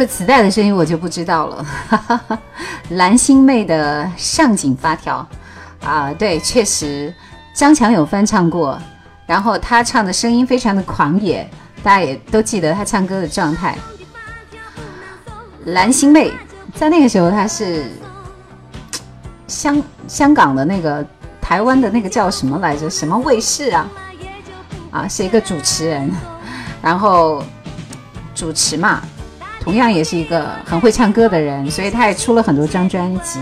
不是磁带的声音我就不知道了。蓝心湄的《上紧发条》啊，对，确实张强有翻唱过，然后他唱的声音非常的狂野，大家也都记得他唱歌的状态。蓝心湄在那个时候她是香香港的那个台湾的那个叫什么来着？什么卫视啊？啊，是一个主持人，然后主持嘛，同样也是一个很会唱歌的人，所以他也出了很多张专辑。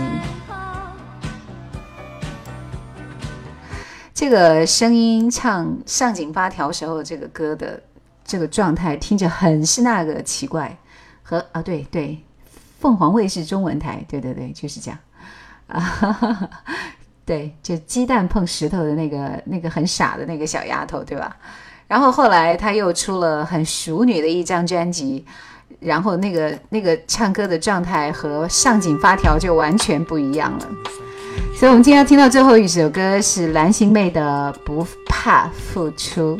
这个声音唱《上紧发条》时候，这个歌的这个状态听着很是那个奇怪，和啊对对，凤凰卫视中文台，对对对，就是这样啊，对，就鸡蛋碰石头的那个那个很傻的那个小丫头，对吧？然后后来她又出了很熟女的一张专辑，然后那个那个唱歌的状态和上紧发条就完全不一样了。所以，我们今天要听到最后一首歌是蓝心湄的《不怕付出》，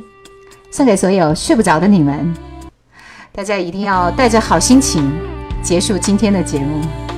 送给所有睡不着的你们。大家一定要带着好心情结束今天的节目。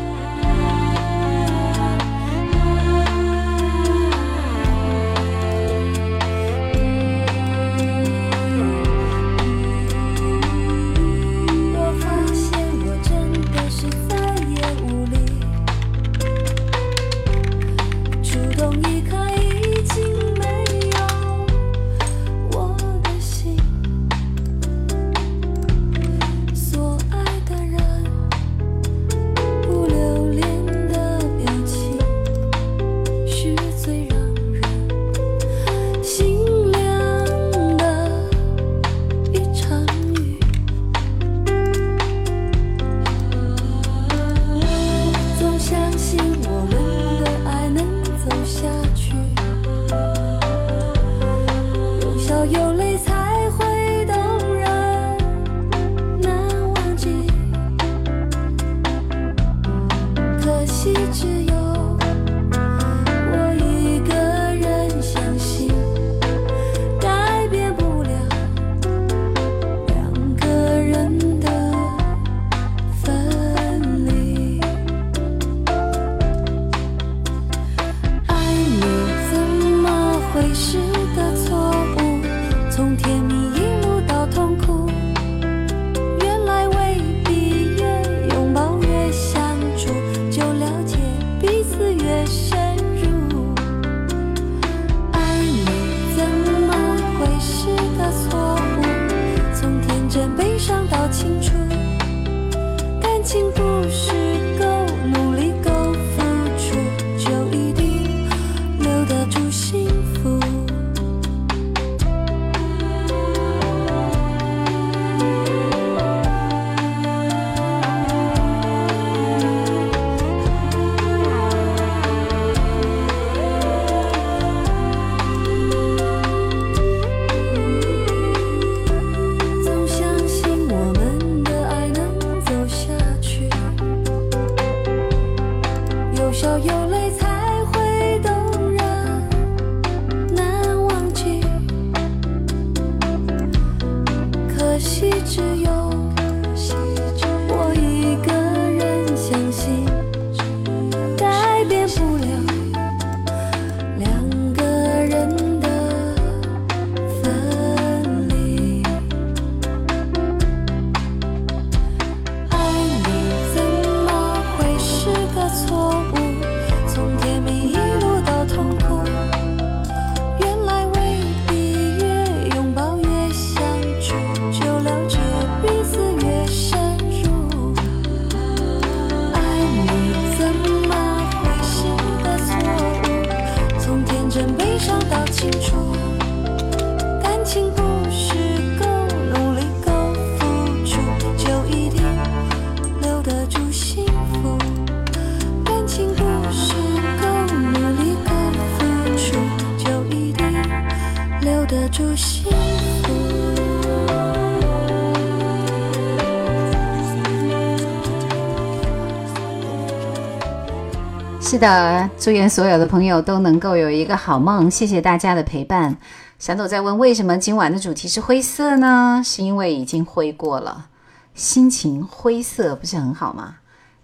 的，祝愿所有的朋友都能够有一个好梦。谢谢大家的陪伴。闪抖在问，为什么今晚的主题是灰色呢？是因为已经灰过了，心情灰色不是很好吗？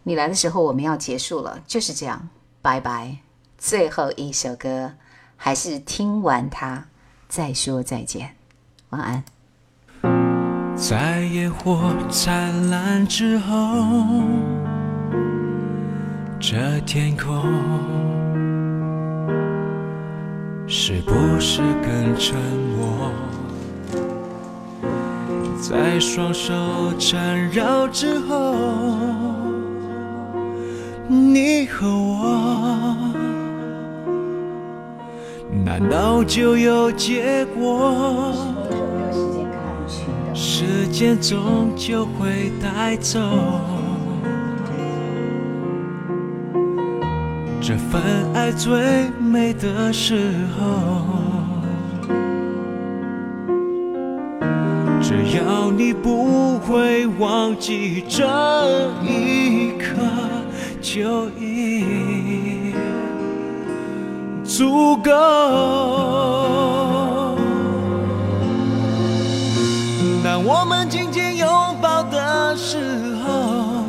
你来的时候我们要结束了，就是这样，拜拜。最后一首歌，还是听完它再说再见，晚安。在野火灿烂之后，这天空是不是更沉默？在双手缠绕之后，你和我，难道就有结果？时间终究会带走这份爱最美的时候。只要你不会忘记这一刻，就已足够。当我们紧紧拥抱的时候，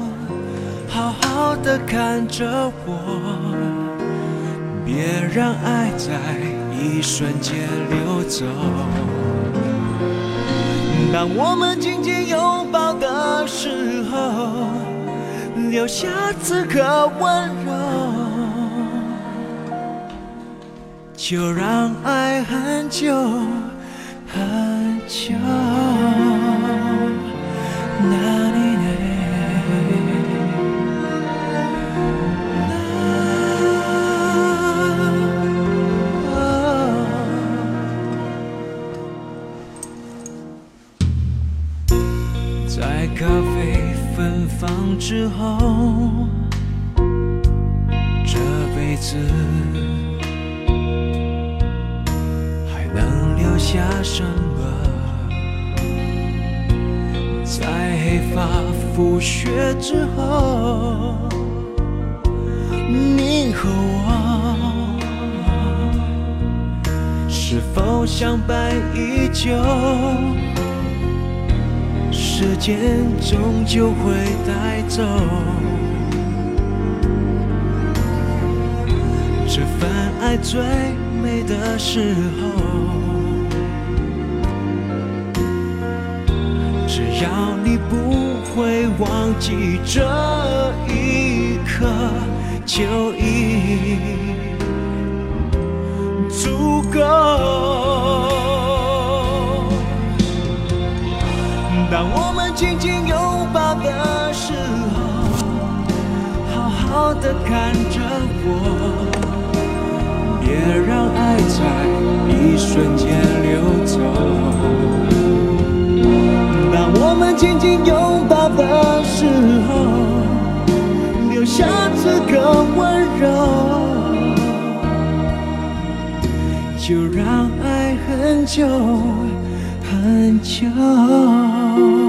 好好的看着我，别让爱在一瞬间溜走。当我们紧紧拥抱的时候，留下此刻温柔，就让爱很久很久。之后，这辈子还能留下什么？在黑发覆雪之后，你和我是否相伴依旧？时间终究会带走这份爱最美的时候。只要你不会忘记这一刻，就已足够。当我们紧紧拥抱的时候，好好的看着我，别让爱在一瞬间溜走。当我们紧紧拥抱的时候，留下此刻温柔，就让爱很久很久。当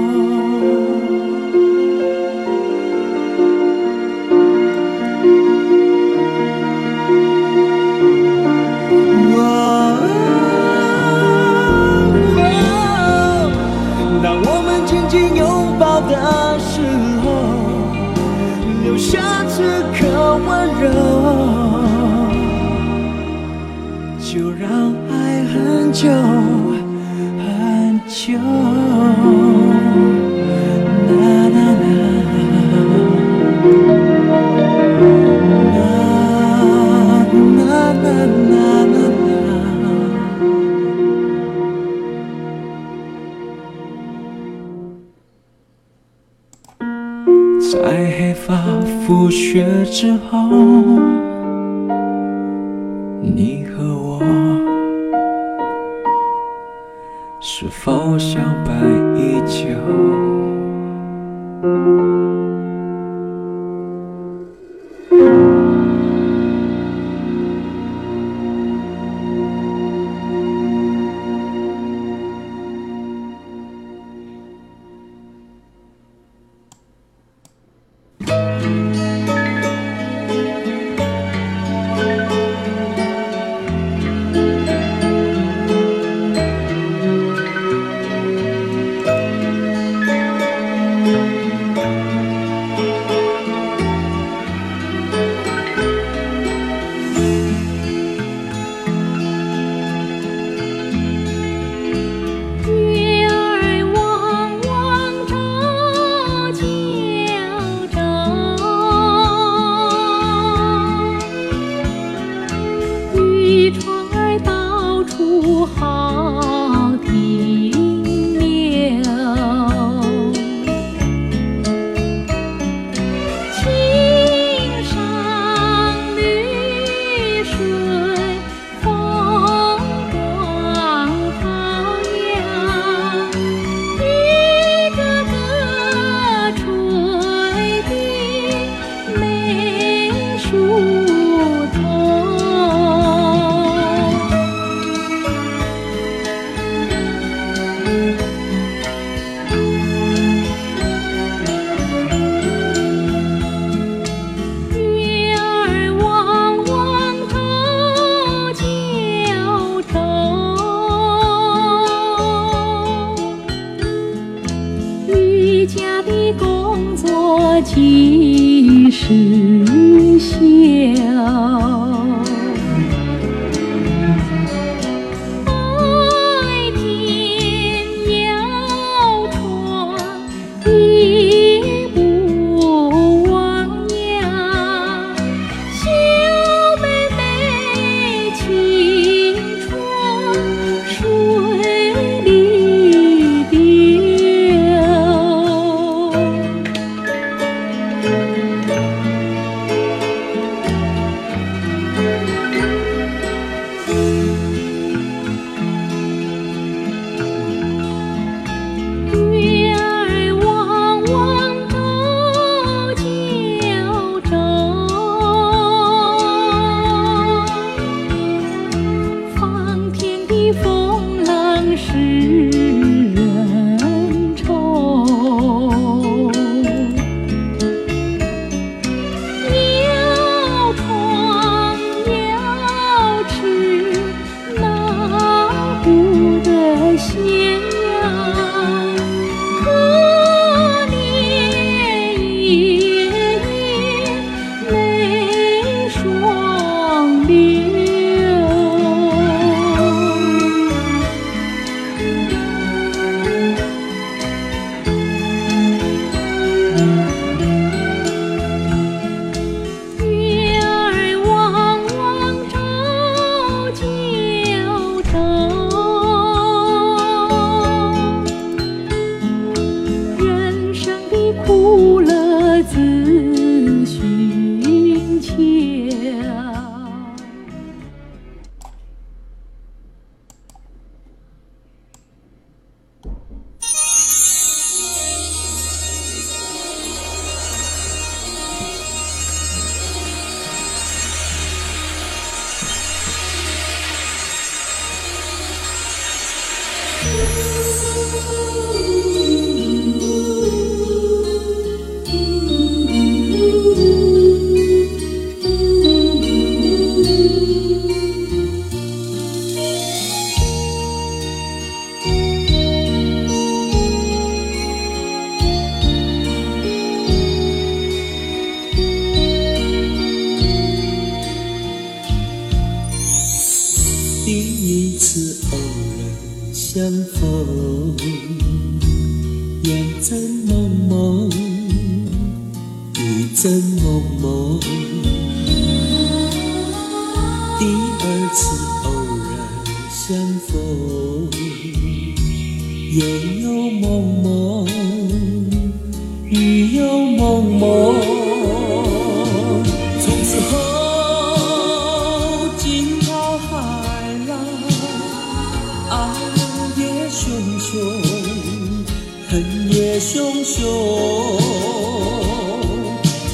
恨也汹汹。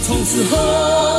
从此后，